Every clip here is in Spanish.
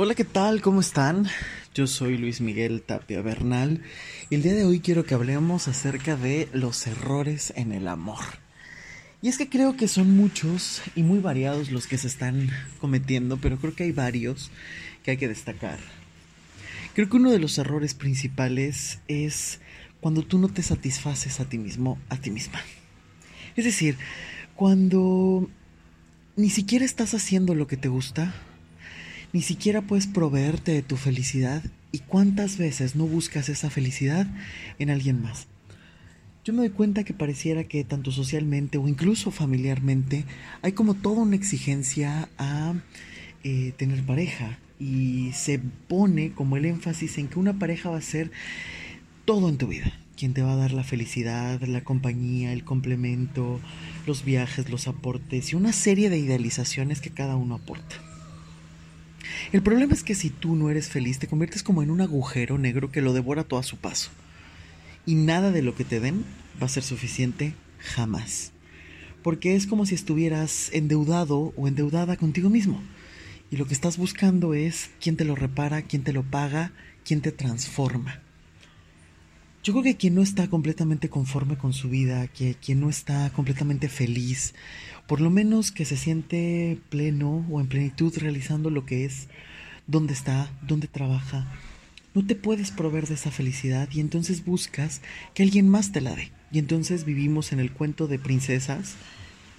Hola, ¿qué tal? ¿Cómo están? Yo soy Luis Miguel Tapia Bernal y el día de hoy quiero que hablemos acerca de los errores en el amor. Y es que creo que son muchos y muy variados los que se están cometiendo, pero creo que hay varios que hay que destacar. Creo que uno de los errores principales es cuando tú no te satisfaces a ti mismo, a ti misma. Es decir, cuando ni siquiera estás haciendo lo que te gusta, ni siquiera puedes proveerte de tu felicidad y cuántas veces no buscas esa felicidad en alguien más. Yo me doy cuenta que pareciera que tanto socialmente o incluso familiarmente hay como toda una exigencia a eh, tener pareja y se pone como el énfasis en que una pareja va a ser todo en tu vida, quien te va a dar la felicidad, la compañía, el complemento, los viajes, los aportes y una serie de idealizaciones que cada uno aporta. El problema es que si tú no eres feliz, te conviertes como en un agujero negro que lo devora todo a su paso. Y nada de lo que te den va a ser suficiente jamás. Porque es como si estuvieras endeudado o endeudada contigo mismo. Y lo que estás buscando es quién te lo repara, quién te lo paga, quién te transforma. Yo creo que quien no está completamente conforme con su vida, que quien no está completamente feliz, por lo menos que se siente pleno o en plenitud realizando lo que es, dónde está, dónde trabaja, no te puedes proveer de esa felicidad y entonces buscas que alguien más te la dé. Y entonces vivimos en el cuento de princesas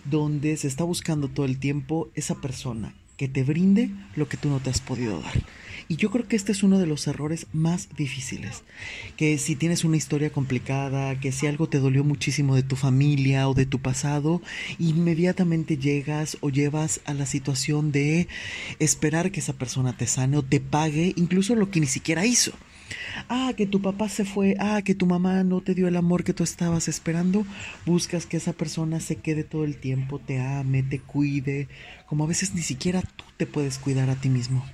donde se está buscando todo el tiempo esa persona que te brinde lo que tú no te has podido dar. Y yo creo que este es uno de los errores más difíciles. Que si tienes una historia complicada, que si algo te dolió muchísimo de tu familia o de tu pasado, inmediatamente llegas o llevas a la situación de esperar que esa persona te sane o te pague incluso lo que ni siquiera hizo. Ah, que tu papá se fue, ah, que tu mamá no te dio el amor que tú estabas esperando, buscas que esa persona se quede todo el tiempo, te ame, te cuide, como a veces ni siquiera tú te puedes cuidar a ti mismo.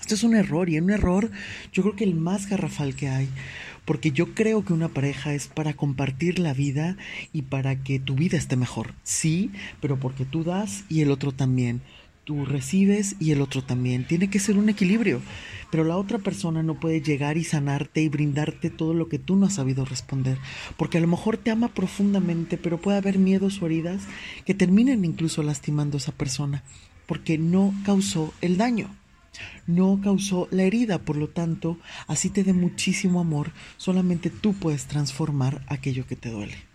Esto es un error y un error yo creo que el más garrafal que hay, porque yo creo que una pareja es para compartir la vida y para que tu vida esté mejor. Sí, pero porque tú das y el otro también. Tú recibes y el otro también. Tiene que ser un equilibrio. Pero la otra persona no puede llegar y sanarte y brindarte todo lo que tú no has sabido responder. Porque a lo mejor te ama profundamente, pero puede haber miedos o heridas que terminen incluso lastimando a esa persona. Porque no causó el daño no causó la herida, por lo tanto, así te dé muchísimo amor, solamente tú puedes transformar aquello que te duele.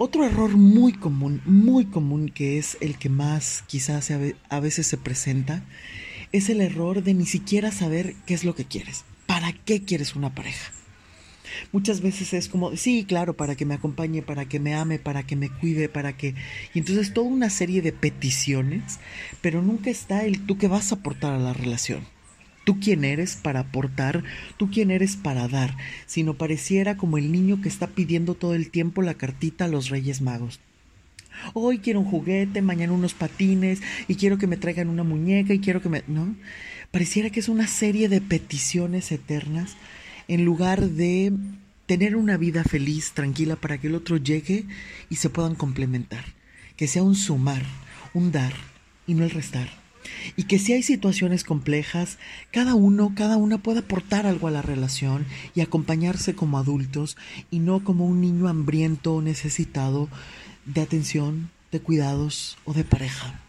Otro error muy común, muy común, que es el que más quizás a veces se presenta, es el error de ni siquiera saber qué es lo que quieres. ¿Para qué quieres una pareja? Muchas veces es como, sí, claro, para que me acompañe, para que me ame, para que me cuide, para que... Y entonces toda una serie de peticiones, pero nunca está el tú que vas a aportar a la relación. Tú quién eres para aportar, tú quién eres para dar, sino pareciera como el niño que está pidiendo todo el tiempo la cartita a los Reyes Magos. Hoy quiero un juguete, mañana unos patines, y quiero que me traigan una muñeca, y quiero que me... ¿No? Pareciera que es una serie de peticiones eternas en lugar de tener una vida feliz, tranquila, para que el otro llegue y se puedan complementar. Que sea un sumar, un dar y no el restar. Y que si hay situaciones complejas, cada uno, cada una pueda aportar algo a la relación y acompañarse como adultos y no como un niño hambriento o necesitado de atención, de cuidados o de pareja.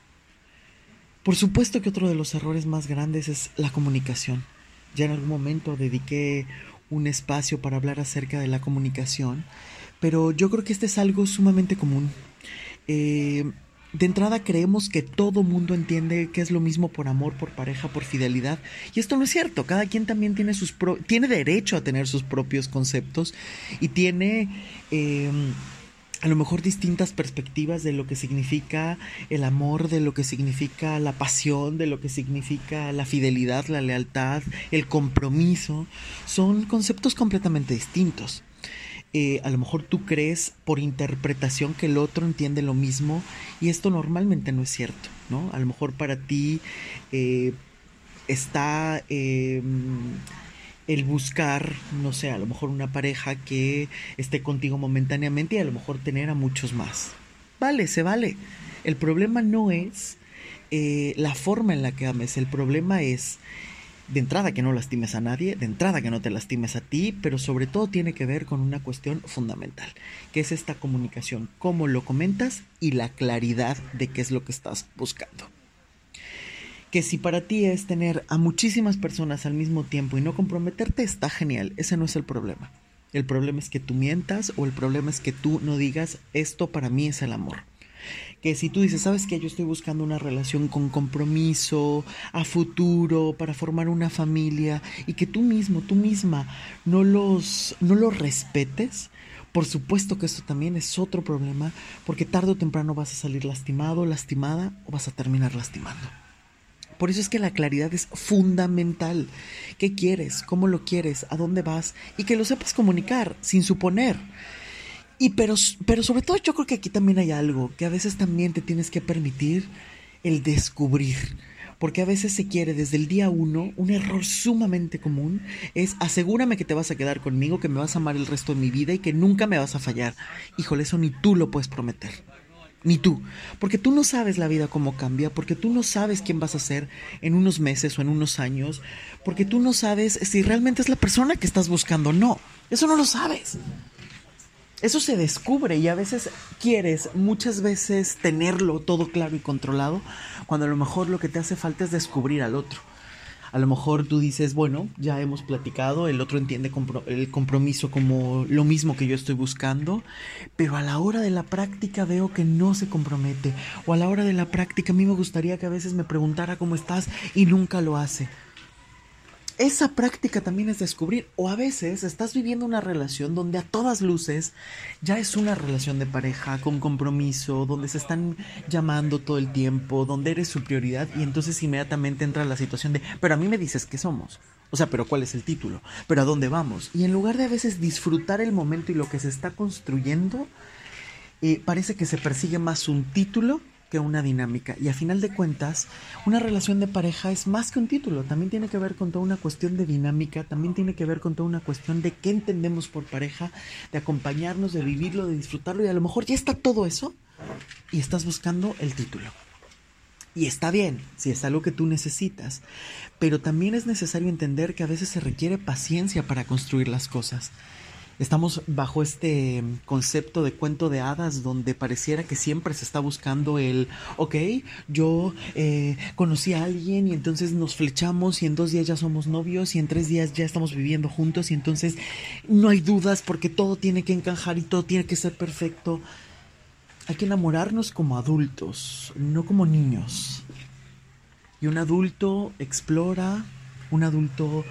Por supuesto que otro de los errores más grandes es la comunicación. Ya en algún momento dediqué un espacio para hablar acerca de la comunicación, pero yo creo que este es algo sumamente común. Eh, de entrada creemos que todo mundo entiende que es lo mismo por amor, por pareja, por fidelidad. Y esto no es cierto. Cada quien también tiene, sus tiene derecho a tener sus propios conceptos y tiene... Eh, a lo mejor distintas perspectivas de lo que significa el amor, de lo que significa la pasión, de lo que significa la fidelidad, la lealtad, el compromiso, son conceptos completamente distintos. Eh, a lo mejor tú crees por interpretación que el otro entiende lo mismo y esto normalmente no es cierto, ¿no? A lo mejor para ti eh, está... Em, el buscar, no sé, a lo mejor una pareja que esté contigo momentáneamente y a lo mejor tener a muchos más. Vale, se vale. El problema no es eh, la forma en la que ames, el problema es de entrada que no lastimes a nadie, de entrada que no te lastimes a ti, pero sobre todo tiene que ver con una cuestión fundamental, que es esta comunicación, cómo lo comentas y la claridad de qué es lo que estás buscando. Que si para ti es tener a muchísimas personas al mismo tiempo y no comprometerte, está genial, ese no es el problema. El problema es que tú mientas o el problema es que tú no digas esto para mí es el amor que si tú dices, sabes que yo estoy buscando una relación con compromiso, a futuro, para formar una familia, y que tú mismo, tú misma, no los, no los respetes, por supuesto que esto también es otro problema, porque tarde o temprano vas a salir lastimado, lastimada, o vas a terminar lastimando. Por eso es que la claridad es fundamental. ¿Qué quieres? ¿Cómo lo quieres? ¿A dónde vas? Y que lo sepas comunicar sin suponer. Y pero, pero sobre todo yo creo que aquí también hay algo, que a veces también te tienes que permitir el descubrir. Porque a veces se quiere desde el día uno, un error sumamente común es asegúrame que te vas a quedar conmigo, que me vas a amar el resto de mi vida y que nunca me vas a fallar. Híjole, eso ni tú lo puedes prometer. Ni tú. Porque tú no sabes la vida cómo cambia, porque tú no sabes quién vas a ser en unos meses o en unos años, porque tú no sabes si realmente es la persona que estás buscando. No, eso no lo sabes. Eso se descubre y a veces quieres muchas veces tenerlo todo claro y controlado, cuando a lo mejor lo que te hace falta es descubrir al otro. A lo mejor tú dices, bueno, ya hemos platicado, el otro entiende el compromiso como lo mismo que yo estoy buscando, pero a la hora de la práctica veo que no se compromete. O a la hora de la práctica a mí me gustaría que a veces me preguntara cómo estás y nunca lo hace esa práctica también es descubrir. O a veces estás viviendo una relación donde a todas luces ya es una relación de pareja con compromiso, donde se están llamando todo el tiempo, donde eres su prioridad y entonces inmediatamente entra la situación de, pero a mí me dices que somos. O sea, pero ¿cuál es el título? ¿Pero a dónde vamos? Y en lugar de a veces disfrutar el momento y lo que se está construyendo, eh, parece que se persigue más un título que una dinámica. Y a final de cuentas, una relación de pareja es más que un título, también tiene que ver con toda una cuestión de dinámica, también tiene que ver con toda una cuestión de qué entendemos por pareja, de acompañarnos, de vivirlo, de disfrutarlo, y a lo mejor ya está todo eso y estás buscando el título. Y está bien, si es algo que tú necesitas, pero también es necesario entender que a veces se requiere paciencia para construir las cosas. Estamos bajo este concepto de cuento de hadas donde pareciera que siempre se está buscando el, ok, yo eh, conocí a alguien y entonces nos flechamos y en dos días ya somos novios y en tres días ya estamos viviendo juntos y entonces no hay dudas porque todo tiene que encajar y todo tiene que ser perfecto. Hay que enamorarnos como adultos, no como niños. Y un adulto explora, un adulto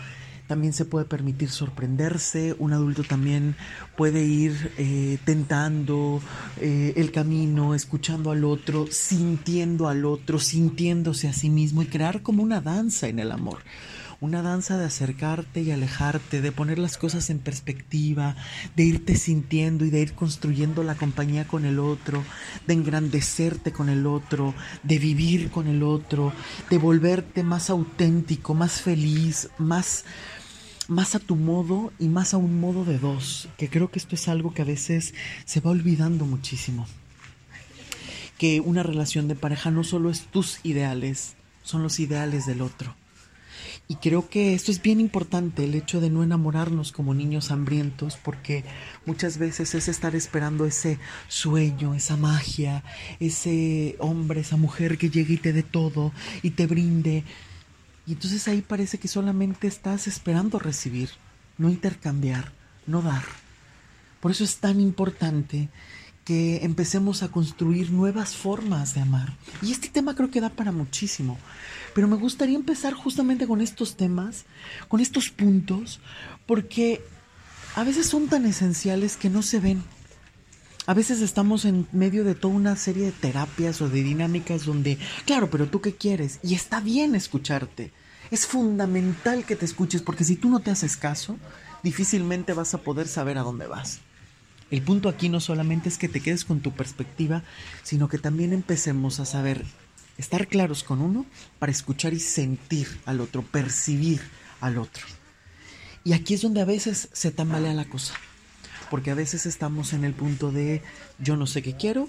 también se puede permitir sorprenderse, un adulto también puede ir eh, tentando eh, el camino, escuchando al otro, sintiendo al otro, sintiéndose a sí mismo y crear como una danza en el amor. Una danza de acercarte y alejarte, de poner las cosas en perspectiva, de irte sintiendo y de ir construyendo la compañía con el otro, de engrandecerte con el otro, de vivir con el otro, de volverte más auténtico, más feliz, más más a tu modo y más a un modo de dos, que creo que esto es algo que a veces se va olvidando muchísimo. Que una relación de pareja no solo es tus ideales, son los ideales del otro. Y creo que esto es bien importante, el hecho de no enamorarnos como niños hambrientos, porque muchas veces es estar esperando ese sueño, esa magia, ese hombre, esa mujer que llegue y te dé todo y te brinde y entonces ahí parece que solamente estás esperando recibir, no intercambiar, no dar. Por eso es tan importante que empecemos a construir nuevas formas de amar. Y este tema creo que da para muchísimo. Pero me gustaría empezar justamente con estos temas, con estos puntos, porque a veces son tan esenciales que no se ven. A veces estamos en medio de toda una serie de terapias o de dinámicas donde, claro, pero tú qué quieres? Y está bien escucharte. Es fundamental que te escuches porque si tú no te haces caso, difícilmente vas a poder saber a dónde vas. El punto aquí no solamente es que te quedes con tu perspectiva, sino que también empecemos a saber estar claros con uno para escuchar y sentir al otro, percibir al otro. Y aquí es donde a veces se tambalea la cosa porque a veces estamos en el punto de yo no sé qué quiero,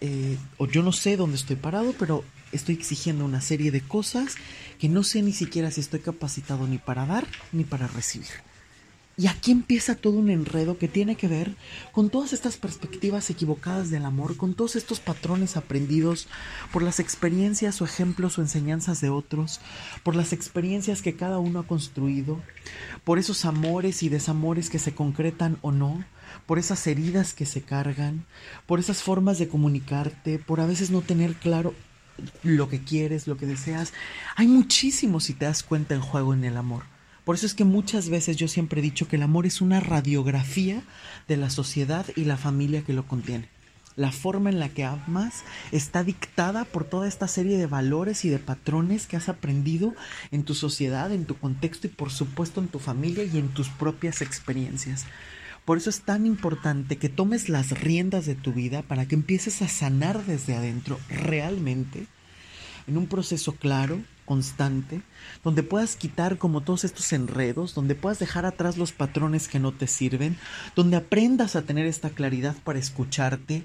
eh, o yo no sé dónde estoy parado, pero estoy exigiendo una serie de cosas que no sé ni siquiera si estoy capacitado ni para dar ni para recibir. Y aquí empieza todo un enredo que tiene que ver con todas estas perspectivas equivocadas del amor, con todos estos patrones aprendidos por las experiencias o ejemplos o enseñanzas de otros, por las experiencias que cada uno ha construido, por esos amores y desamores que se concretan o no, por esas heridas que se cargan, por esas formas de comunicarte, por a veces no tener claro lo que quieres, lo que deseas. Hay muchísimo si te das cuenta en juego en el amor. Por eso es que muchas veces yo siempre he dicho que el amor es una radiografía de la sociedad y la familia que lo contiene. La forma en la que amas está dictada por toda esta serie de valores y de patrones que has aprendido en tu sociedad, en tu contexto y por supuesto en tu familia y en tus propias experiencias. Por eso es tan importante que tomes las riendas de tu vida para que empieces a sanar desde adentro realmente en un proceso claro, constante, donde puedas quitar como todos estos enredos, donde puedas dejar atrás los patrones que no te sirven, donde aprendas a tener esta claridad para escucharte,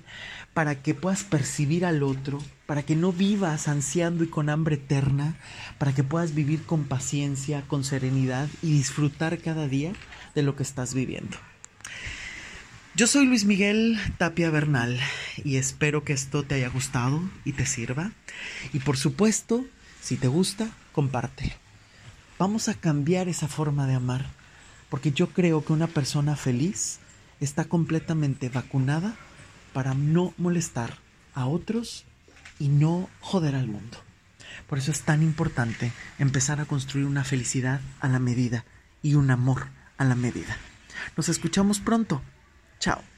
para que puedas percibir al otro, para que no vivas ansiando y con hambre eterna, para que puedas vivir con paciencia, con serenidad y disfrutar cada día de lo que estás viviendo. Yo soy Luis Miguel Tapia Bernal y espero que esto te haya gustado y te sirva. Y por supuesto, si te gusta, comparte. Vamos a cambiar esa forma de amar, porque yo creo que una persona feliz está completamente vacunada para no molestar a otros y no joder al mundo. Por eso es tan importante empezar a construir una felicidad a la medida y un amor a la medida. Nos escuchamos pronto. Chao.